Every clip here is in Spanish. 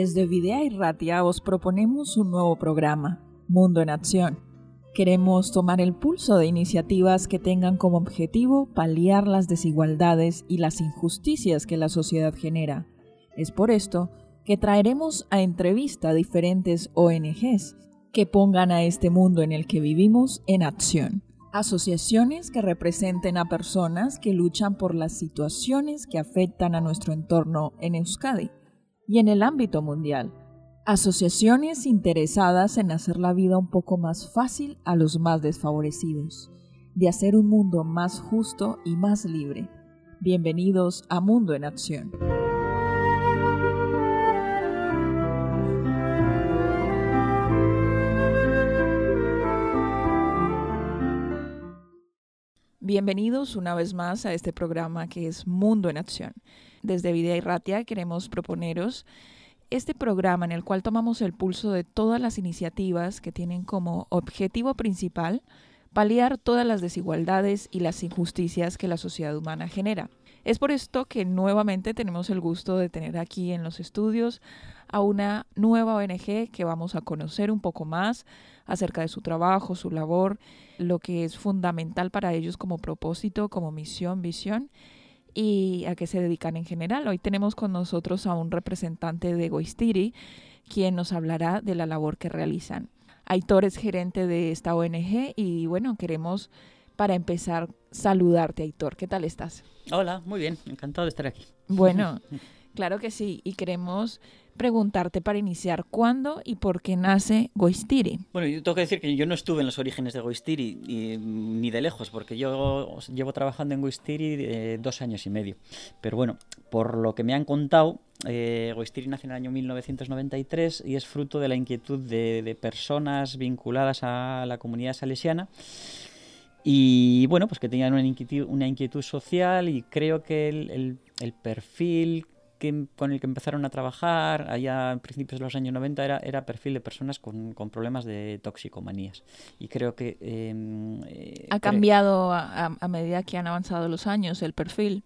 Desde Videa y Ratia os proponemos un nuevo programa, Mundo en Acción. Queremos tomar el pulso de iniciativas que tengan como objetivo paliar las desigualdades y las injusticias que la sociedad genera. Es por esto que traeremos a entrevista a diferentes ONGs que pongan a este mundo en el que vivimos en acción. Asociaciones que representen a personas que luchan por las situaciones que afectan a nuestro entorno en Euskadi y en el ámbito mundial. Asociaciones interesadas en hacer la vida un poco más fácil a los más desfavorecidos, de hacer un mundo más justo y más libre. Bienvenidos a Mundo en Acción. Bienvenidos una vez más a este programa que es Mundo en Acción. Desde Vida y Ratia queremos proponeros este programa en el cual tomamos el pulso de todas las iniciativas que tienen como objetivo principal paliar todas las desigualdades y las injusticias que la sociedad humana genera. Es por esto que nuevamente tenemos el gusto de tener aquí en los estudios a una nueva ONG que vamos a conocer un poco más acerca de su trabajo, su labor, lo que es fundamental para ellos como propósito, como misión, visión y a qué se dedican en general. Hoy tenemos con nosotros a un representante de Goistiri, quien nos hablará de la labor que realizan. Aitor es gerente de esta ONG y bueno, queremos para empezar saludarte, Aitor. ¿Qué tal estás? Hola, muy bien, encantado de estar aquí. Bueno, claro que sí, y queremos preguntarte para iniciar cuándo y por qué nace Goistiri. Bueno, yo tengo que decir que yo no estuve en los orígenes de Goistiri ni de lejos, porque yo llevo trabajando en Goistiri eh, dos años y medio. Pero bueno, por lo que me han contado, eh, Goistiri nace en el año 1993 y es fruto de la inquietud de, personas vinculadas a la comunidad salesiana. Y bueno, pues que tenían una inquietud, una inquietud social y creo que el, el perfil con el que empezaron a trabajar allá en principios de los años 90 era, era perfil de personas con, con problemas de toxicomanías. Y creo que... Em, eh, ¿Ha cambiado a, a, medida que han avanzado los años el perfil?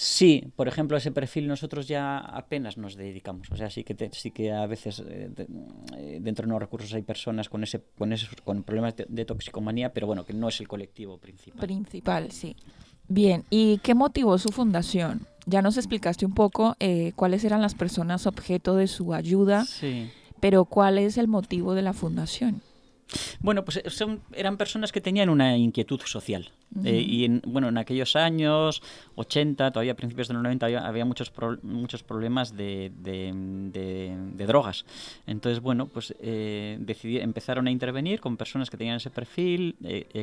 Sí, por ejemplo, ese perfil nosotros ya apenas nos dedicamos. O sea, sí que, sí que a veces eh, eh, dentro de los recursos hay personas con, ese, con, esos, con problemas de, de toxicomanía, pero bueno, que no es el colectivo principal. Principal, sí. Bien, ¿y qué motivó su fundación? Ya nos explicaste un poco eh, cuáles eran las personas objeto de su ayuda, pero ¿cuál es el motivo de la fundación? Bueno, pues eh, son, eran personas que tenían una inquietud social. Eh, y en, bueno, en aquellos años 80, todavía a principios de los 90, había, muchos, muchos problemas de, de, drogas. Entonces, bueno, pues decidí, empezaron a intervenir con personas que tenían ese perfil,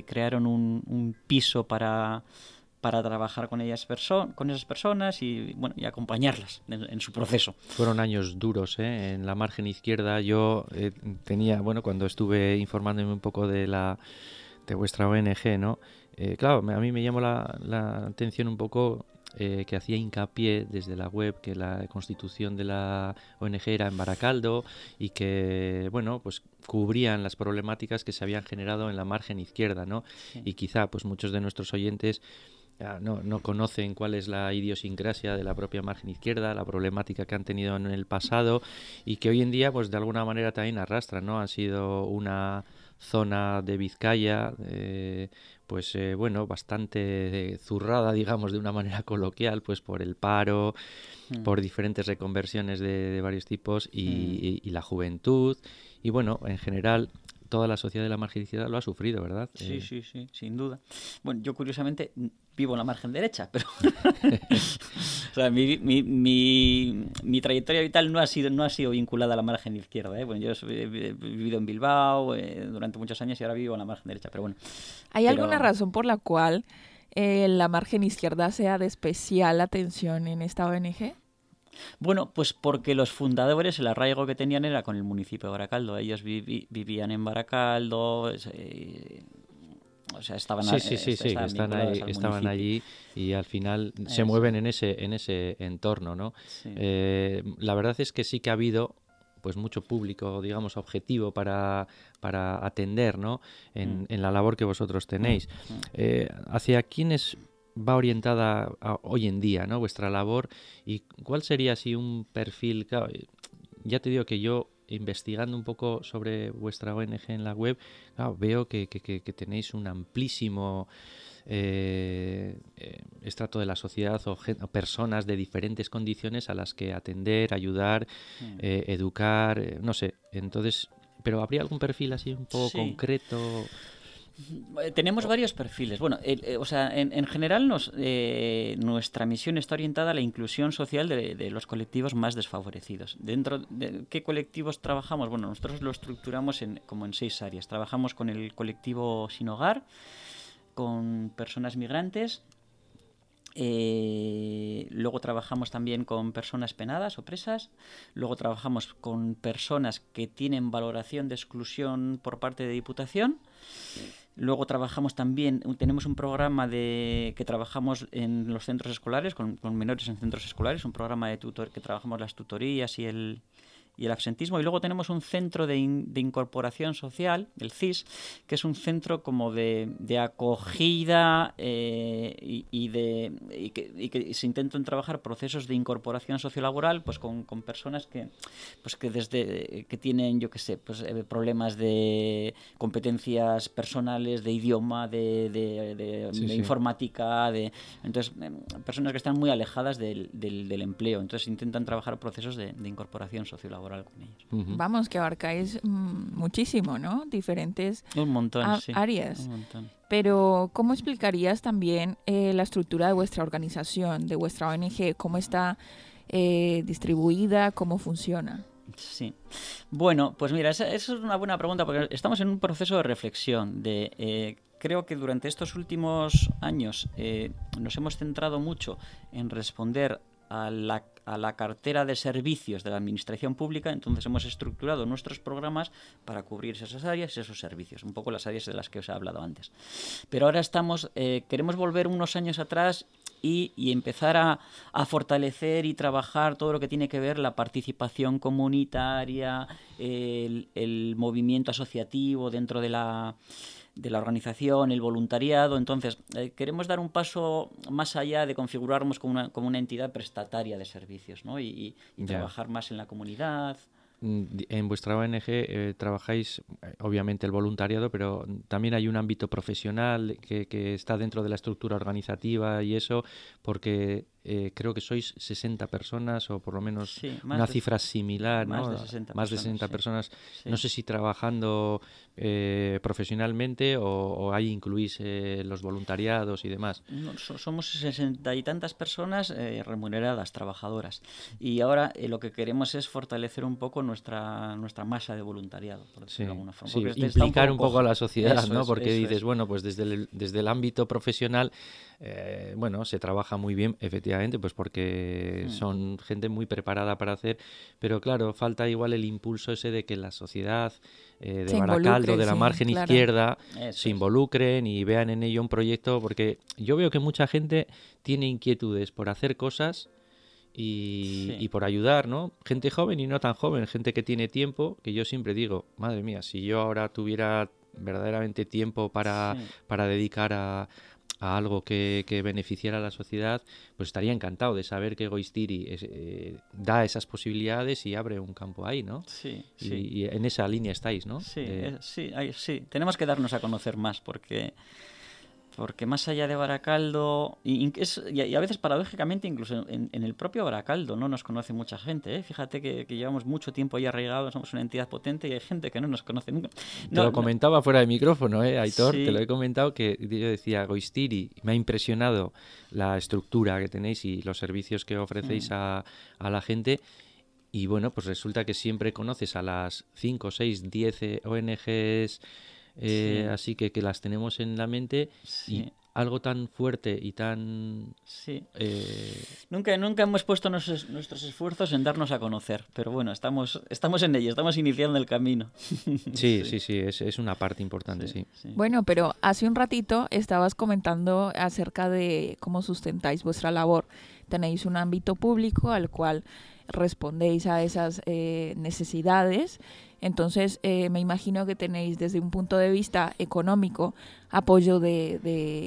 crearon un piso para para trabajar con ellas con esas personas y bueno y acompañarlas en, su proceso. Fueron años duros ¿eh? en la margen izquierda. Yo eh, tenía bueno cuando estuve informándome un poco de la de vuestra ONG, ¿no? Eh, claro, a mí me llamó la, la atención un poco eh, que hacía hincapié desde la web que la constitución de la ONG era en Baracaldo y que, bueno, pues cubrían las problemáticas que se habían generado en la margen izquierda, ¿no? Y quizá, pues muchos de nuestros oyentes no, no, conocen cuál es la idiosincrasia de la propia margen izquierda, la problemática que han tenido en el pasado y que hoy en día, pues de alguna manera también arrastran, ¿no? Han sido una zona de Vizcaya, eh, pues eh, bueno, bastante zurrada, digamos, de una manera coloquial, pues por el paro, mm. por diferentes reconversiones de, varios tipos mm. y, la juventud. Y bueno, en general, toda la sociedad de la margen izquierda lo ha sufrido, ¿verdad? Sí, eh, sí, sí, sin duda. Bueno, yo curiosamente vivo en la margen derecha, pero o sea, mi, mi, mi, trayectoria vital no ha sido no ha sido vinculada a la margen izquierda. ¿eh? Bueno, yo he vivido en Bilbao eh, durante muchos años y ahora vivo en la margen derecha, pero bueno. ¿Hay alguna razón por la cual eh, la margen izquierda sea de especial atención en esta ONG? Bueno, pues porque los fundadores, el arraigo que tenían era con el municipio de Baracaldo. Ellos vivían en Baracaldo, eh, o sea, estaban, sí, sí, sí, sí, estaban allí y al final se mueven en ese, en ese entorno, ¿no? Eh, la verdad es que sí que ha habido pues mucho público, digamos, objetivo para, para atender, ¿no? En, mm. en la labor que vosotros tenéis. Mm. Eh, ¿Hacia quiénes va orientada hoy en día, ¿no? Vuestra labor y cuál sería así un perfil, ya te digo que yo investigando un poco sobre vuestra ONG en la web, veo que, tenéis un amplísimo eh, eh, estrato de la sociedad o, personas de diferentes condiciones a las que atender, ayudar, mm. eh, educar, no sé. Entonces, pero ¿habría algún perfil así un poco concreto? Eh, tenemos varios perfiles. Bueno, eh, o sea, en, general eh, nuestra misión está orientada a la inclusión social de, los colectivos más desfavorecidos. ¿Dentro de qué colectivos trabajamos? Bueno, nosotros lo estructuramos en, como en seis áreas. Trabajamos con el colectivo sin hogar, con personas migrantes, luego trabajamos también con personas penadas o presas. Luego trabajamos con personas que tienen valoración de exclusión por parte de Diputación. Luego trabajamos también, tenemos un programa de que trabajamos en los centros escolares, con, con menores en centros escolares, un programa de tutor que trabajamos las tutorías y el, y el absentismo. Y luego tenemos un centro de, incorporación social, el CIS, que es un centro como de, acogida eh, y, de, y que, se intentan trabajar procesos de incorporación sociolaboral pues con, personas que, pues que desde que tienen, yo qué sé, pues, eh, problemas de competencias personales, de idioma, de, informática, de entonces em, personas que están muy alejadas del, del, empleo. Entonces intentan trabajar procesos de, incorporación sociolaboral Vamos, que abarcáis mm, muchísimo, ¿no? Diferentes áreas. Pero, ¿cómo explicarías también eh, la estructura de vuestra organización, de vuestra ONG? ¿Cómo está eh, distribuida? ¿Cómo funciona? Sí. Bueno, pues mira, esa, es una buena pregunta porque estamos en un proceso de reflexión. De, eh, creo que durante estos últimos años nos hemos centrado mucho en responder a la cartera de servicios de la Administración Pública, entonces hemos estructurado nuestros programas para cubrir esas áreas y esos servicios, un poco las áreas de las que os he hablado antes. Pero ahora estamos, eh, queremos volver unos años atrás y, empezar a, fortalecer y trabajar todo lo que tiene que ver la participación comunitaria, el movimiento asociativo dentro de la de la organización, el voluntariado. Entonces, eh, queremos dar un paso más allá de configurarnos como una, como una entidad prestataria de servicios ¿no? y, trabajar más en la comunidad. Mm, en vuestra ONG eh, trabajáis, eh, obviamente, el voluntariado, pero también hay un ámbito profesional que, que, está dentro de la estructura organizativa y eso, porque eh, creo que sois 60 personas o por lo menos una cifra similar, más De 60 más de 60 personas. No sé si trabajando eh, profesionalmente o, ahí incluís eh, los voluntariados y demás. somos 60 y tantas personas remuneradas, trabajadoras. Y ahora lo que queremos es fortalecer un poco nuestra, nuestra masa de voluntariado, por decirlo de alguna forma. Implicar un poco, a la sociedad, ¿no? Porque dices, bueno, pues desde el, desde el ámbito profesional bueno, se trabaja muy bien, efectivamente, pues porque son gente muy preparada para hacer, pero claro, falta igual el impulso ese de que la sociedad eh, de Baracaldo, de la margen izquierda, se involucren y vean en ello un proyecto, porque yo veo que mucha gente tiene inquietudes por hacer cosas. Y, y, por ayudar, ¿no? Gente joven y no tan joven, gente que tiene tiempo, que yo siempre digo, madre mía, si yo ahora tuviera verdaderamente tiempo para, para dedicar a, a algo que, que, beneficiara a la sociedad, pues estaría encantado de saber que Goistiri eh, da esas posibilidades y abre un campo ahí, ¿no? Sí, y, sí. y en esa línea estáis, ¿no? Sí, eh, sí, sí. Tenemos que darnos a conocer más porque porque más allá de Baracaldo, y, a veces paradójicamente incluso en, el propio Baracaldo no nos conoce mucha gente. ¿eh? Fíjate que, llevamos mucho tiempo ahí arraigados, somos una entidad potente y hay gente que no nos conoce nunca. te lo comentaba fuera de micrófono, ¿eh, Aitor? Te lo he comentado que yo decía, Goistiri, me ha impresionado la estructura que tenéis y los servicios que ofrecéis mm. a, a la gente. Y bueno, pues resulta que siempre conoces a las 5, 6, 10 ONGs eh, así que, que las tenemos en la mente y algo tan fuerte y tan... Sí. Eh, nunca, nunca hemos puesto nuestros, esfuerzos en darnos a conocer, pero bueno, estamos, estamos en ello, estamos iniciando el camino. Sí, sí, sí, es, es, una parte importante, sí. Bueno, pero hace un ratito estabas comentando acerca de cómo sustentáis vuestra labor. Tenéis un ámbito público al cual respondéis a esas eh, necesidades entonces, eh, me imagino que tenéis desde un punto de vista económico apoyo de,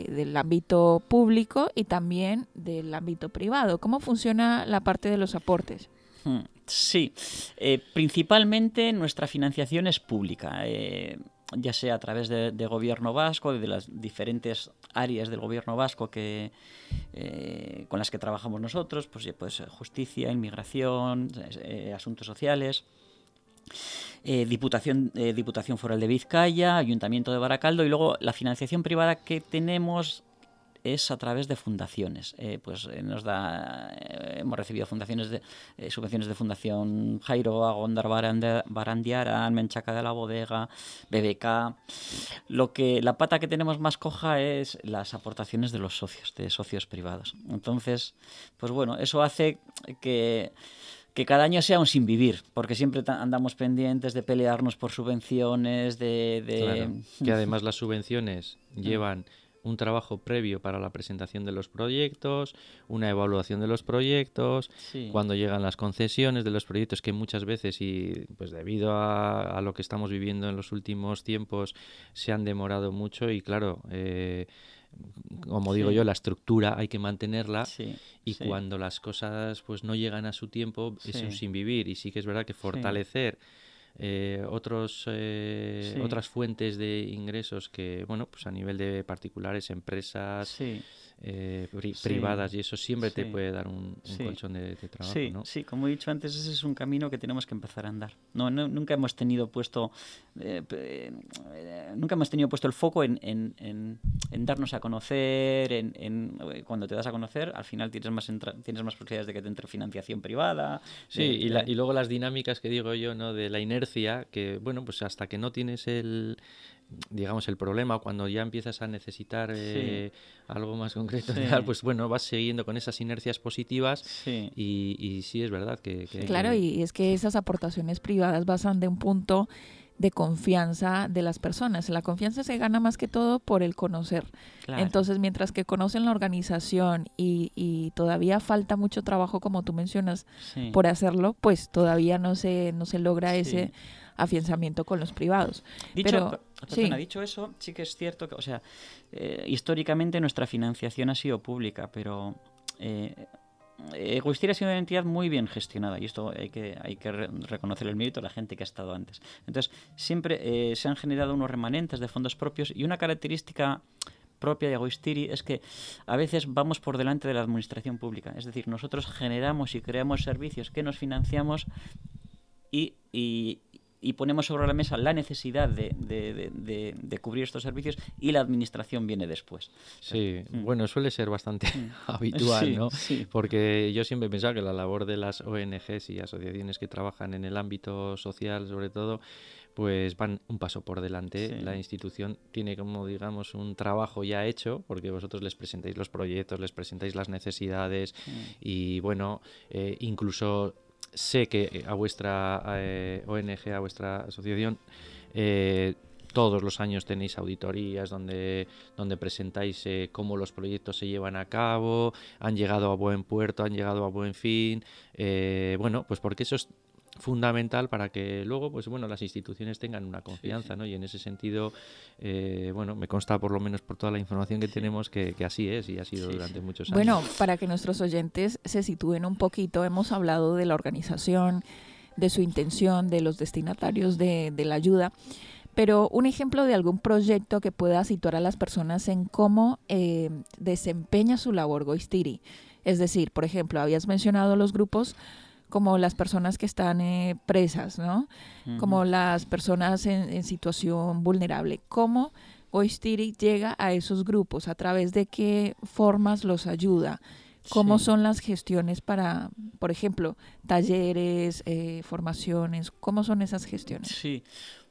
del ámbito público y también del ámbito privado. ¿Cómo funciona la parte de los aportes? Hmm. Sí, eh, principalmente nuestra financiación es pública. Eh, ya sea a través de, gobierno vasco, de las diferentes áreas del gobierno vasco que, eh, con las que trabajamos nosotros, pues, pues justicia, inmigración, asuntos sociales. Diputación, Diputación Foral de Vizcaya, Ayuntamiento de Baracaldo y luego la financiación privada que tenemos es a través de fundaciones. Eh, pues eh, nos da, eh, hemos recibido fundaciones de, subvenciones de Fundación Jairo, Agondar Barandiara, Menchaca de la Bodega, BBK. Lo que, la pata que tenemos más coja es las aportaciones de los socios, de socios privados. Entonces, pues bueno, eso hace que que cada año sea un sin vivir, porque siempre andamos pendientes de pelearnos por subvenciones, de... que además las subvenciones llevan un trabajo previo para la presentación de los proyectos, una evaluación de los proyectos, cuando llegan las concesiones de los proyectos que muchas veces y pues debido a, lo que estamos viviendo en los últimos tiempos se han demorado mucho y claro eh, como digo yo, la estructura hay que mantenerla y cuando las cosas pues no llegan a su tiempo es un sin vivir. Y sí que es verdad que fortalecer eh, otros, eh, otras fuentes de ingresos que, bueno, pues a nivel de particulares, empresas, eh, privadas y eso siempre te puede dar un, colchón de, trabajo. Sí, ¿no? sí, como he dicho antes, ese es un camino que tenemos que empezar a andar. No, nunca hemos tenido puesto eh, nunca hemos tenido puesto el foco en, en, en, darnos a conocer, en, cuando te das a conocer, al final tienes más tienes más posibilidades de que te entre financiación privada. Sí, y, y luego las dinámicas que digo yo, ¿no? De la inercia, que bueno, pues hasta que no tienes el digamos, el problema, cuando ya empiezas a necesitar eh, algo más concreto, pues bueno, vas siguiendo con esas inercias positivas Y, y, sí es verdad que... claro, y es que esas aportaciones privadas basan de un punto de confianza de las personas. La confianza se gana más que todo por el conocer. Entonces, mientras que conocen la organización y, y, todavía falta mucho trabajo, como tú mencionas, por hacerlo, pues todavía no se, no se logra ese afianzamiento con los privados. Dicho, Pero, dicho eso, sí que es cierto que, o sea, eh, históricamente nuestra financiación ha sido pública, pero eh, ha sido una entidad muy bien gestionada y esto hay que, hay que reconocer el mérito a la gente que ha estado antes. Entonces, siempre eh, se han generado unos remanentes de fondos propios y una característica propia de Agoistiri es que a veces vamos por delante de la administración pública. Es decir, nosotros generamos y creamos servicios que nos financiamos y, y ponemos sobre la mesa la necesidad de, de, de, cubrir estos servicios y la administración viene después. Sí, mm. bueno, suele ser bastante mm. habitual, ¿no? Porque yo siempre he pensado que la labor de las ONGs y asociaciones que trabajan en el ámbito social, sobre todo, pues van un paso por delante. La institución tiene como digamos un trabajo ya hecho, porque vosotros les presentáis los proyectos, les presentáis las necesidades mm. y bueno, eh, incluso sé que a vuestra eh, ONG, a vuestra asociación, eh, todos los años tenéis auditorías donde, donde presentáis eh, cómo los proyectos se llevan a cabo, han llegado a buen puerto, han llegado a buen fin. bueno, pues porque eso es fundamental para que luego pues bueno las instituciones tengan una confianza ¿no? y en ese sentido eh, bueno me consta por lo menos por toda la información que tenemos que, así es y ha sido durante muchos años bueno para que nuestros oyentes se sitúen un poquito hemos hablado de la organización de su intención de los destinatarios de, la ayuda pero un ejemplo de algún proyecto que pueda situar a las personas en cómo eh, desempeña su labor Goistiri. Es decir, por ejemplo, habías mencionado los grupos como las personas que están eh, presas, ¿no? Como las personas en, situación vulnerable. ¿Cómo Oistiri llega a esos grupos? ¿A través de qué formas los ayuda? ¿Cómo son las gestiones para, por ejemplo, talleres, eh, formaciones? ¿Cómo son esas gestiones? Sí,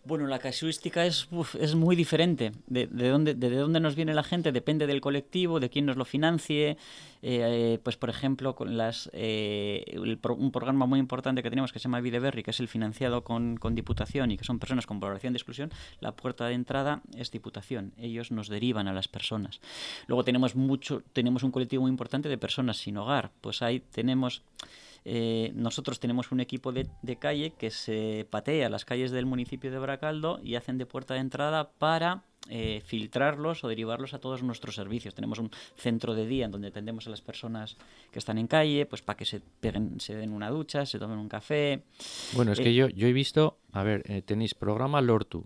bueno, la casuística es, es muy diferente. De, de, dónde, de, dónde nos viene la gente depende del colectivo, de quién nos lo financie. Eh, pues, por ejemplo, con las, eh, un programa muy importante que tenemos que se llama Videberry, que es el financiado con, con, Diputación y que son personas con valoración de exclusión, la puerta de entrada es Diputación. Ellos nos derivan a las personas. Luego tenemos, mucho, tenemos un colectivo muy importante de personas sin hogar. Pues ahí tenemos eh, nosotros tenemos un equipo de, calle que se patea las calles del municipio de Baracaldo y hacen de puerta de entrada para eh, filtrarlos o derivarlos a todos nuestros servicios. Tenemos un centro de día en donde atendemos a las personas que están en calle, pues para que se peguen, se den una ducha, se tomen un café. Bueno, es que yo, yo he visto, a ver, tenéis programa Lortu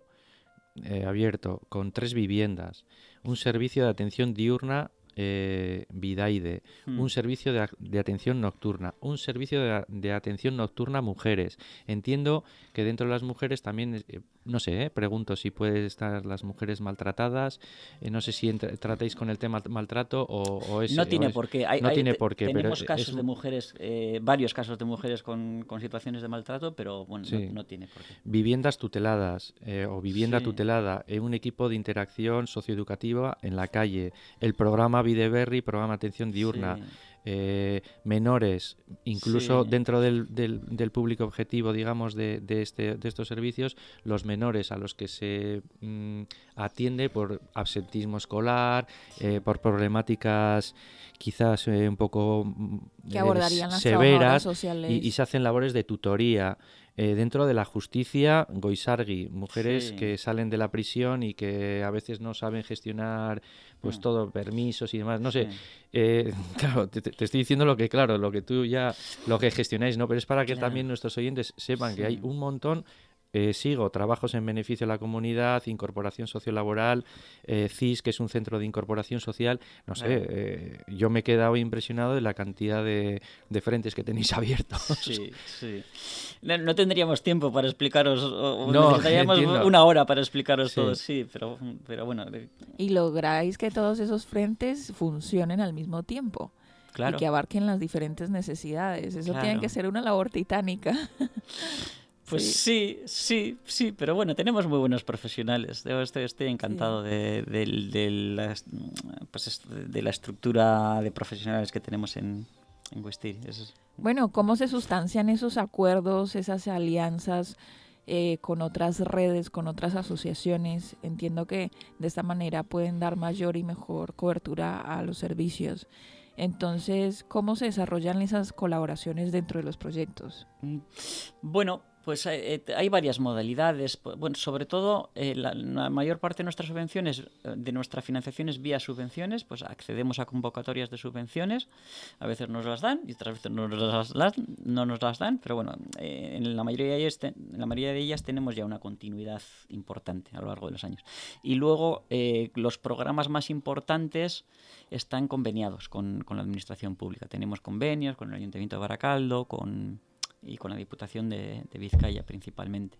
abierto con tres viviendas, un servicio de atención diurna eh, Vidaide, un hmm. servicio de, atención nocturna, un servicio de, atención nocturna a mujeres. Entiendo que dentro de las mujeres también, eh, no sé, eh, pregunto si pueden estar las mujeres maltratadas, eh, no sé si tratáis con el tema maltrato o, es... No tiene por qué. Hay, no tiene por qué, tenemos casos de mujeres, varios casos de mujeres con, situaciones de maltrato, pero bueno, no, tiene por qué. Viviendas tuteladas o vivienda tutelada, un equipo de interacción socioeducativa en la calle, el programa Videberry, programa Atención Diurna, eh, menores, incluso dentro del, del, público objetivo, digamos, de, de, este, de estos servicios, los menores a los que se mm, atiende por absentismo escolar, eh, por problemáticas quizás eh, un poco mm, severas y, y, se hacen labores de tutoría. Eh, dentro de la justicia, Goisargi, mujeres que salen de la prisión y que a veces no saben gestionar pues mm. todo, permisos y demás. No sé, eh, claro, te, estoy diciendo lo que, claro, lo que tú ya, lo que gestionáis, ¿no? Pero es para que también nuestros oyentes sepan que hay un montón eh, sigo trabajos en beneficio de la comunidad, incorporación sociolaboral, eh, CIS, que es un centro de incorporación social. No sé, eh, yo me he quedado impresionado de la cantidad de, frentes que tenéis abiertos. Sí, sí. No, tendríamos tiempo para explicaros, no, necesitaríamos una hora para explicaros todo, sí, pero, pero bueno. Y lográis que todos esos frentes funcionen al mismo tiempo. Claro. Y que abarquen las diferentes necesidades. Eso tiene que ser una labor titánica. Pues sí. sí, sí, pero bueno, tenemos muy buenos profesionales. estoy, estoy encantado de, la, pues de, la, estructura de profesionales que tenemos en, en Bueno, ¿cómo se sustancian esos acuerdos, esas alianzas eh, con otras redes, con otras asociaciones? Entiendo que de esta manera pueden dar mayor y mejor cobertura a los servicios. Entonces, ¿cómo se desarrollan esas colaboraciones dentro de los proyectos? Bueno, pues eh, eh, hay varias modalidades. Bueno, sobre todo, eh, la, mayor parte de nuestras subvenciones, de nuestra financiación es vía subvenciones, pues accedemos a convocatorias de subvenciones. A veces nos las dan y otras veces no nos las, dan, pero bueno, en, la mayoría de ellas, tenemos ya una continuidad importante a lo largo de los años. Y luego, los programas más importantes están conveniados con, con la administración pública. Tenemos convenios con el Ayuntamiento de Baracaldo, con y con la Diputación de, Vizcaya principalmente.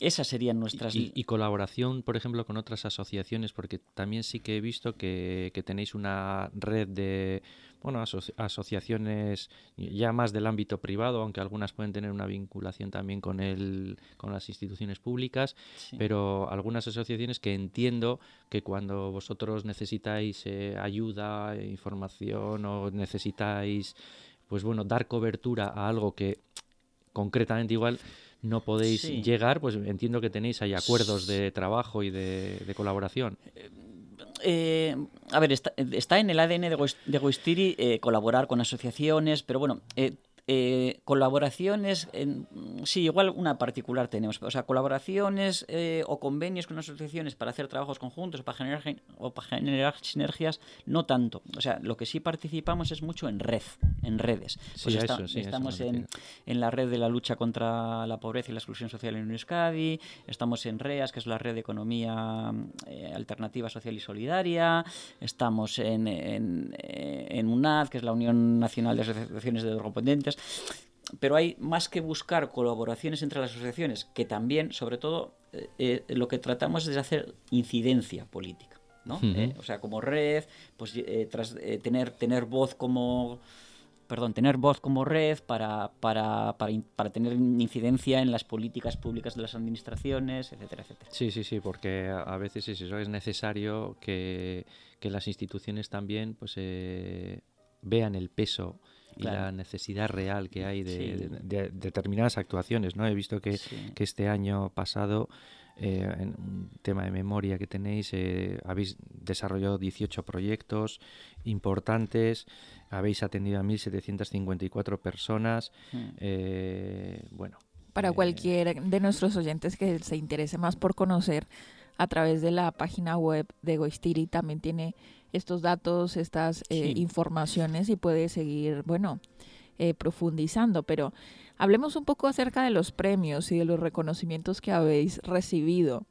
Esas serían nuestras... Y, colaboración, por ejemplo, con otras asociaciones, porque también sí que he visto que, tenéis una red de bueno, asociaciones ya más del ámbito privado, aunque algunas pueden tener una vinculación también con, el, con las instituciones públicas, pero algunas asociaciones que entiendo que cuando vosotros necesitáis eh, ayuda, información o necesitáis pues bueno, dar cobertura a algo que concretamente igual no podéis llegar, pues entiendo que tenéis ahí acuerdos de trabajo y de, colaboración. Eh, a ver, está, en el ADN de, Goistiri eh, colaborar con asociaciones, pero bueno, eh, eh, colaboraciones, en, sí, igual una particular tenemos, o sea, colaboraciones eh, o convenios con asociaciones para hacer trabajos conjuntos o para, generar, o para generar sinergias, no tanto. O sea, lo que sí participamos es mucho en red, en redes. Pues estamos en, en, la red de la lucha contra la pobreza y la exclusión social en Euskadi, estamos en REAS, que es la red de economía eh, alternativa social y solidaria, estamos en, en, en UNAD, que es la Unión Nacional de Asociaciones de Pero hay más que buscar colaboraciones entre las asociaciones, que también, sobre todo, eh, eh, lo que tratamos es de hacer incidencia política. ¿no? Eh, o sea, como red, pues tras tener, tener voz como perdón, tener voz como red para, para, para, para, tener incidencia en las políticas públicas de las administraciones, etcétera, etcétera. Sí, sí, sí, porque a veces es eso, es necesario que, que las instituciones también pues vean el peso y la necesidad real que hay de, determinadas actuaciones. ¿no? He visto que, que este año pasado eh, en un tema de memoria que tenéis, eh, habéis desarrollado 18 proyectos importantes, habéis atendido a 1.754 personas. Mm. eh, bueno. Para eh, cualquier de nuestros oyentes que se interese más por conocer a través de la página web de Goistiri también tiene estos datos, estas eh, Sí. informaciones y puede seguir, bueno, eh, profundizando. Pero hablemos un poco acerca de los premios y de los reconocimientos que habéis recibido.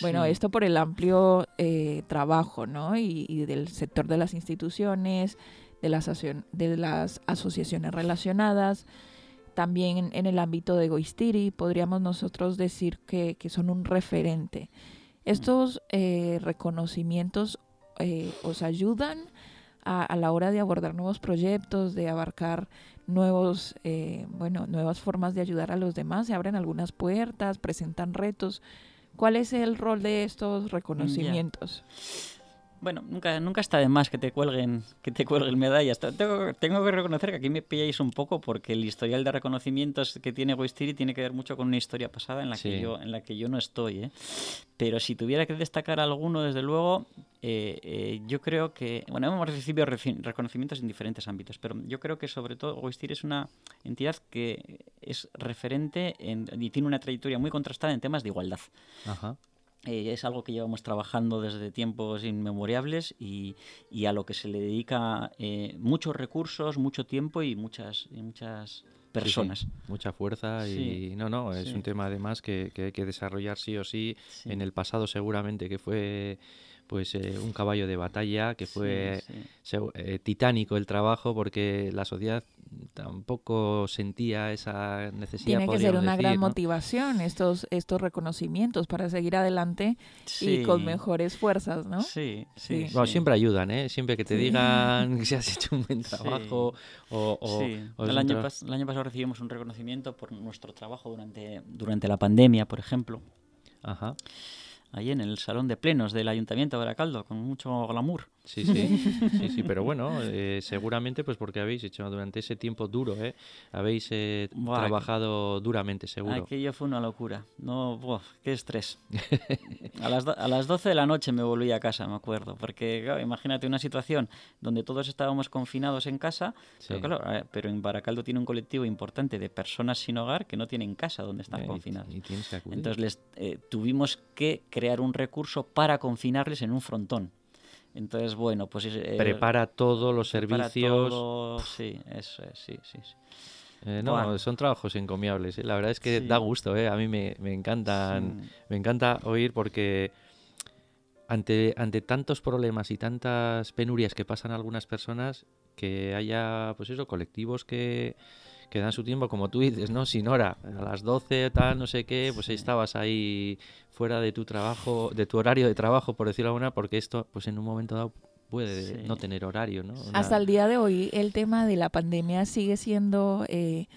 Bueno, esto por el amplio eh, trabajo, ¿no? Y, y del sector de las instituciones, de las, de las asociaciones relacionadas, también en, en el ámbito de Goistiri, podríamos nosotros decir que, que son un referente. Estos eh, reconocimientos eh, os ayudan a, a la hora de abordar nuevos proyectos, de abarcar nuevos, eh, bueno, nuevas formas de ayudar a los demás, se abren algunas puertas, presentan retos. ¿Cuál es el rol de estos reconocimientos? Bueno, nunca, nunca está de más que te cuelguen, que te cuelguen medallas. Te- Tengo, tengo que reconocer que aquí me pilláis un poco porque el historial de reconocimientos que tiene Goistiri tiene que ver mucho con una historia pasada en la, que, yo, en la que yo no estoy. ¿eh? Pero si tuviera que destacar alguno, desde luego, eh, eh, yo creo que... Bueno, hemos recibido reconocimientos en diferentes ámbitos, pero yo creo que sobre todo Goistiri es una entidad que es referente en- y tiene una trayectoria muy contrastada en temas de igualdad. Ajá. Eh, es algo que llevamos trabajando desde tiempos inmemorables y, y a lo que se le dedica eh, muchos recursos, mucho tiempo y muchas, y muchas Sí, sí, personas. mucha fuerza Sí, y no, no, es un tema además que, que hay que desarrollar sí o. Sí. En el pasado seguramente que fue pues eh, un caballo de batalla, que fue sí. eh, titánico el trabajo porque la sociedad tampoco sentía esa necesidad. Tiene que ser una decir, gran ¿no? motivación estos, estos reconocimientos para seguir adelante y con mejores fuerzas, ¿no? Sí, Sí. sí. Bueno, sí. siempre ayudan, ¿eh? Siempre que te Sí. digan que has hecho un buen Sí. trabajo o, o- Sí. o es El, año tra- pas- el año pasado recibimos un reconocimiento por nuestro trabajo durante, durante la pandemia, por ejemplo, Ajá. Ahí en el salón de plenos del Ayuntamiento de Baracaldo, con mucho glamour. Sí, sí, sí, sí, pero bueno, eh, seguramente pues porque habéis hecho durante ese tiempo duro, ¿eh? Habéis eh, Buah, trabajado duramente, seguro. Aquello fue una locura. No, buah, qué estrés. A las, do- a las 12 de la noche me volví a casa, me acuerdo. Porque, claro, imagínate una situación donde todos estábamos confinados en casa, pero, claro, eh, pero en Baracaldo tiene un colectivo importante de personas sin hogar que no tienen casa donde están Eh, confinadas. y. Entonces les tuvimos que crear un recurso para confinarles en un frontón. Entonces, bueno, pues... eh, Prepara todos los prepara servicios. todo, Sí, eso es, sí, sí. sí. Eh, no, son trabajos encomiables. ¿eh? La verdad es que Sí. da gusto, ¿eh? A mí me, me encantan, Sí. me encanta oír porque ante, ante tantos problemas y tantas penurias que pasan algunas personas, que haya, pues eso, colectivos que, que dan su tiempo, como tú dices, ¿no? Sin hora, a las 12 tal, no sé qué, pues ahí estabas ahí fuera de tu trabajo, de tu horario de trabajo, por decirlo de alguna porque esto, pues en un momento dado puede Sí. no tener horario, ¿no? Una- Hasta el día de hoy el tema de la pandemia sigue siendo eh,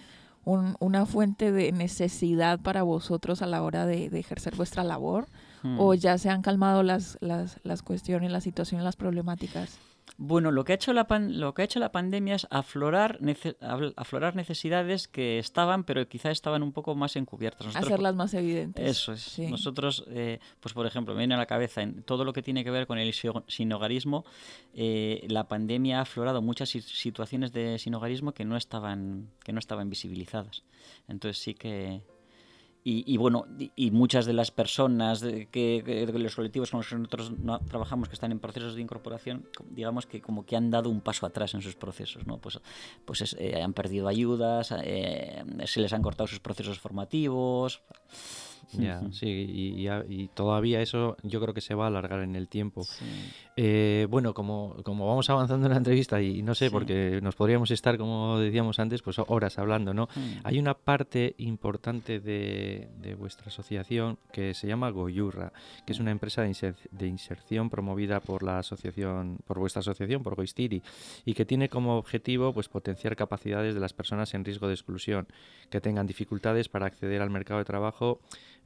un- una fuente de necesidad para vosotros a la hora de, de ejercer vuestra labor Hmm. o ya se han calmado las, las, las cuestiones, las situaciones, las problemáticas. Bueno, lo que ha hecho la, pan- lo que ha hecho la pandemia es aflorar, nece- aflorar necesidades que estaban, pero quizá estaban un poco más encubiertas. Nosotros, Hacerlas más evidentes. Eso es. Sí. Nosotros, eh, pues por ejemplo, me viene a la cabeza en todo lo que tiene que ver con el sinogarismo, eh, la pandemia ha aflorado muchas si- situaciones de sinogarismo que no estaban, que no estaban visibilizadas. Entonces sí que y, y bueno, y, muchas de las personas de- que, de los colectivos con los que nosotros no- trabajamos que están en procesos de incorporación, co- digamos que como que han dado un paso atrás en sus procesos, ¿no? Pues, pues es- eh, han perdido ayudas, eh, se les han cortado sus procesos formativos. Ya, sí, y, y y todavía eso yo creo que se va a alargar en el tiempo. Sí. Eh, bueno, como, como vamos avanzando en la entrevista y no sé, Sí. porque nos podríamos estar, como decíamos antes, pues horas hablando, ¿no? Mm. Hay una parte importante de, de vuestra asociación que se llama Goyurra, que es una empresa de, inser- de inserción promovida por la asociación, por vuestra asociación, por Goistiri, y que tiene como objetivo pues potenciar capacidades de las personas en riesgo de exclusión, que tengan dificultades para acceder al mercado de trabajo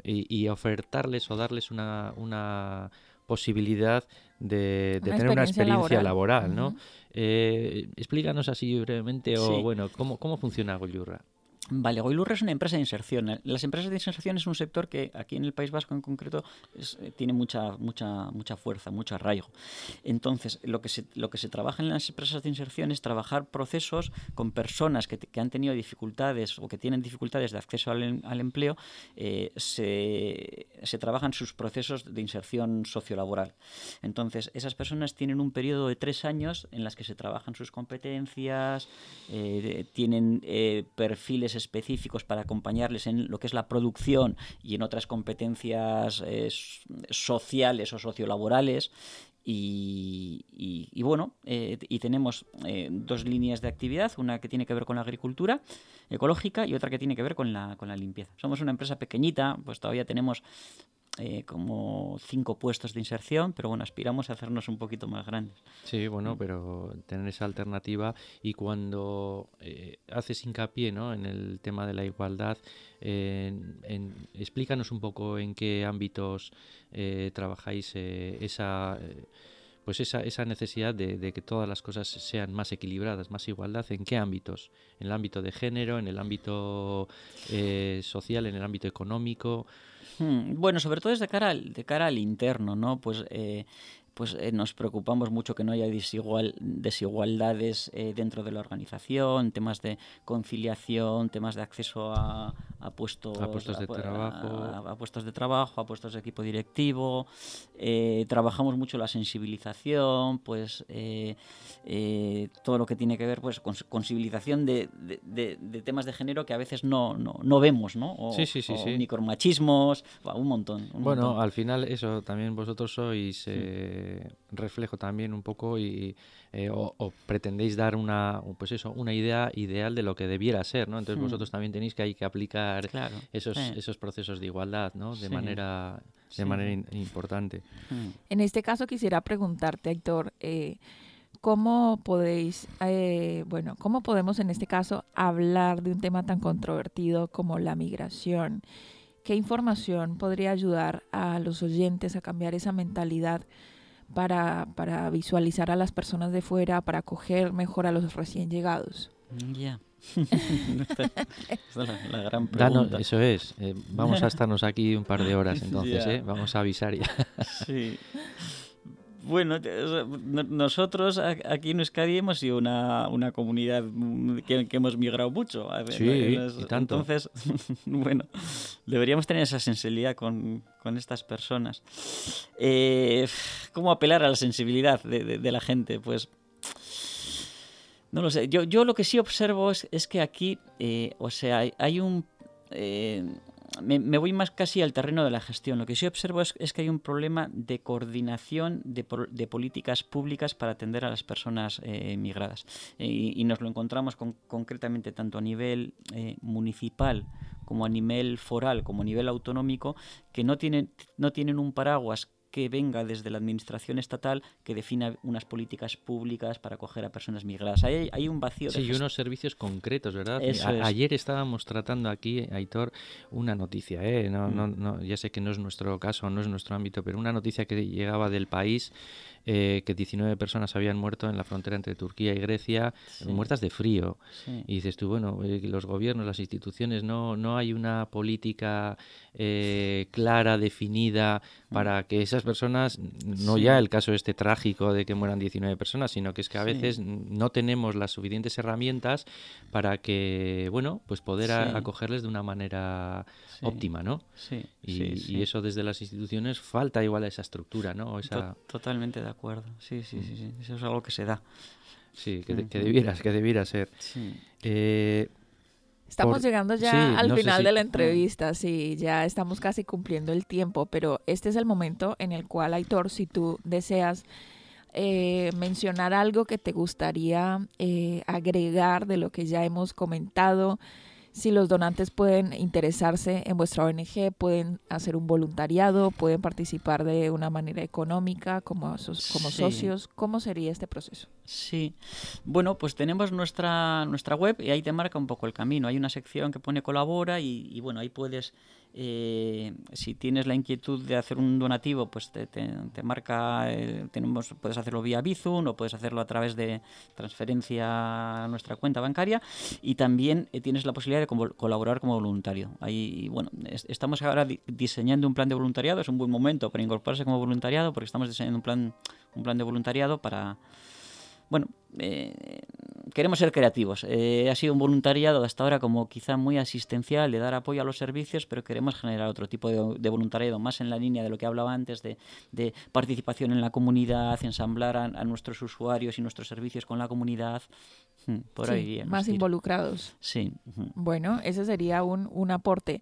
y, y ofertarles o darles una, una posibilidad de, de Una tener una experiencia laboral. laboral, ¿no? Eh, explícanos así brevemente o Sí. bueno, ¿cómo, cómo funciona Goyurra? Vale, Goilurra es una empresa de inserción. Las empresas de inserción es un sector que aquí en el País Vasco en concreto eh, tiene mucha, mucha, mucha fuerza, mucho arraigo. Entonces, lo que, se, lo que se trabaja en las empresas de inserción es trabajar procesos con personas que, han tenido dificultades o que tienen dificultades de acceso al, em, empleo. Eh, se, se, trabajan sus procesos de inserción sociolaboral. Entonces, esas personas tienen un periodo de tres años en las que se trabajan sus competencias, eh, tienen perfiles específicos para acompañarles en lo que es la producción y en otras competencias eh, sociales o sociolaborales. Y, bueno, eh, y tenemos eh, dos líneas de actividad, una que tiene que ver con la agricultura ecológica y otra que tiene que ver con la, con la limpieza. Somos una empresa pequeñita, pues todavía tenemos eh, como cinco puestos de inserción, pero bueno, aspiramos a hacernos un poquito más grandes. Sí, bueno, pero tener esa alternativa y cuando eh, haces hincapié ¿no? en el tema de la igualdad, explícanos un poco en qué ámbitos eh, trabajáis esa pues esa, esa necesidad de, que todas las cosas sean más equilibradas, más igualdad, ¿en qué ámbitos? ¿En el ámbito de género, en el ámbito social, en el ámbito económico? Hmm, bueno, sobre todo es de cara al, de cara al interno, ¿no? Pues eh, pues eh, nos preocupamos mucho que no haya desigual, desigualdades eh, dentro de la organización, temas de conciliación, temas de acceso a, puestos, de trabajo, a, puestos de trabajo, a puestos de equipo directivo. Eh, trabajamos mucho la sensibilización, pues todo lo que tiene que ver pues con sensibilización de, temas de género que a veces no, no, vemos, ¿no? O, sí, sí, sí, micromachismos, un montón. bueno, al final eso también vosotros sois reflejo también un poco y eh, o, pretendéis dar una pues eso una idea ideal de lo que debiera ser no entonces hmm. vosotros también tenéis que hay que aplicar esos esos procesos de igualdad no de manera de manera importante hmm. en este caso quisiera preguntarte Héctor eh, ¿Cómo podéis, eh, bueno, cómo podemos en este caso hablar de un tema tan controvertido como la migración? ¿Qué información podría ayudar a los oyentes a cambiar esa mentalidad para, para visualizar a las personas de fuera, para acoger mejor a los recién llegados? Ya. es la, gran pregunta. eso es. Eh, vamos a estarnos aquí un par de horas entonces, ¿eh? Vamos a avisar ya. sí. Bueno, nosotros aquí en Euskadi hemos sido una, una comunidad que, hemos migrado mucho. Sí, y tanto. Entonces, bueno, deberíamos tener esa sensibilidad con, con estas personas. Eh, ¿Cómo apelar a la sensibilidad de, de, la gente? Pues no lo sé. Yo, yo lo que sí observo es, es que aquí, eh, o sea, hay, hay un... Eh, me, voy más casi al terreno de la gestión. Lo que sí observo es, que hay un problema de coordinación de, políticas públicas para atender a las personas eh, migradas. y, nos lo encontramos concretamente tanto a nivel eh, municipal como a nivel foral, como a nivel autonómico, que no tienen, no tienen un paraguas que venga desde la administración estatal que defina unas políticas públicas para acoger a personas migradas. Hay, hay un vacío. Sí, y unos servicios concretos, ¿verdad? Ayer estábamos tratando aquí, Aitor, una noticia, ¿eh? No, no, mm. no, ya sé que no es nuestro caso, no es nuestro ámbito, pero una noticia que llegaba del país eh, que 19 personas habían muerto en la frontera entre Turquía y Grecia, muertas de frío. Y dices tú, bueno, eh, los gobiernos, las instituciones, no, no hay una política eh, clara, definida, mm. para que esas personas, no ya el caso este trágico de que mueran 19 personas, sino que es que a veces no tenemos las suficientes herramientas para que, bueno, pues poder acogerles de una manera óptima, ¿no? Sí, y, eso desde las instituciones falta igual a esa estructura, ¿no? Esa... Totalmente de acuerdo. Sí, sí, sí, sí, Eso es algo que se da. Sí, que, que debiera, que debiera ser. Eh, estamos llegando ya al final de la entrevista, sí, ya estamos casi cumpliendo el tiempo, pero este es el momento en el cual, Aitor, si tú deseas eh, mencionar algo que te gustaría eh, agregar de lo que ya hemos comentado, si los donantes pueden interesarse en vuestra ONG, pueden hacer un voluntariado, pueden participar de una manera económica como, como socios. ¿Cómo sería este proceso? Sí, bueno, pues tenemos nuestra, nuestra web y ahí te marca un poco el camino. Hay una sección que pone colabora y, bueno, ahí puedes Eh, si tienes la inquietud de hacer un donativo, pues te, marca, tenemos, puedes hacerlo vía Bizum o puedes hacerlo a través de transferencia a nuestra cuenta bancaria y también eh, tienes la posibilidad de colaborar como voluntario. Ahí, bueno, estamos ahora diseñando un plan de voluntariado, es un buen momento para incorporarse como voluntariado porque estamos diseñando un plan, un plan de voluntariado para bueno, eh, queremos ser creativos. Eh, ha sido un voluntariado hasta ahora como quizá muy asistencial, de dar apoyo a los servicios, pero queremos generar otro tipo de, voluntariado, más en la línea de lo que hablaba antes, de, participación en la comunidad, ensamblar a, nuestros usuarios y nuestros servicios con la comunidad. Hmm, por ahí. Más involucrados. Sí. Bueno, ese sería un, un aporte.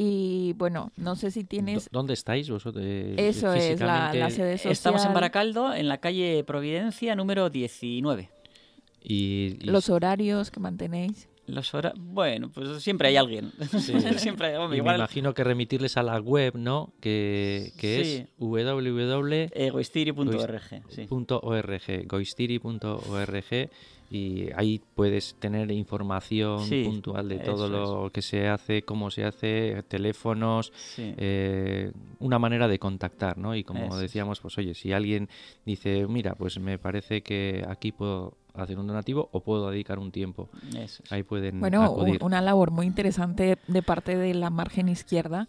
Y bueno, no sé si tienes... ¿Dónde estáis vosotros? Eso es, la, sede social. Estamos en Baracaldo, en la calle Providencia número 19. ¿Y, los horarios que mantenéis? Los bueno, pues siempre hay alguien. siempre Me imagino que remitirles a la web, ¿no? Que, que es www.goistiri.org. Sí. goistiri.org y ahí puedes tener información puntual de todo lo que se hace, cómo se hace, teléfonos, eh, una manera de contactar, ¿no? Y como decíamos, pues oye, si alguien dice, mira, pues me parece que aquí puedo hacer un donativo o puedo dedicar un tiempo. Ahí pueden Bueno, una labor muy interesante de parte de la margen izquierda.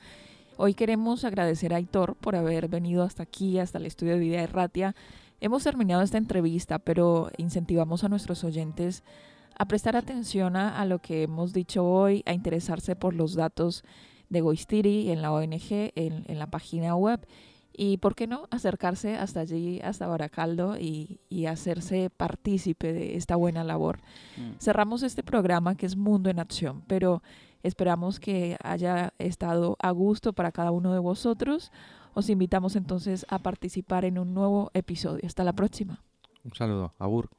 Hoy queremos agradecer a Aitor por haber venido hasta aquí, hasta el estudio de Vida Erratia Hemos terminado esta entrevista, pero incentivamos a nuestros oyentes a prestar atención a, lo que hemos dicho hoy, a interesarse por los datos de Goistiri en la ONG, en, la página web y, ¿por qué no?, acercarse hasta allí, hasta Baracaldo y, hacerse partícipe de esta buena labor. Mm. Cerramos este programa que es Mundo en Acción, pero esperamos que haya estado a gusto para cada uno de vosotros. Os invitamos entonces a participar en un nuevo episodio. Hasta la próxima. Un saludo. Agur.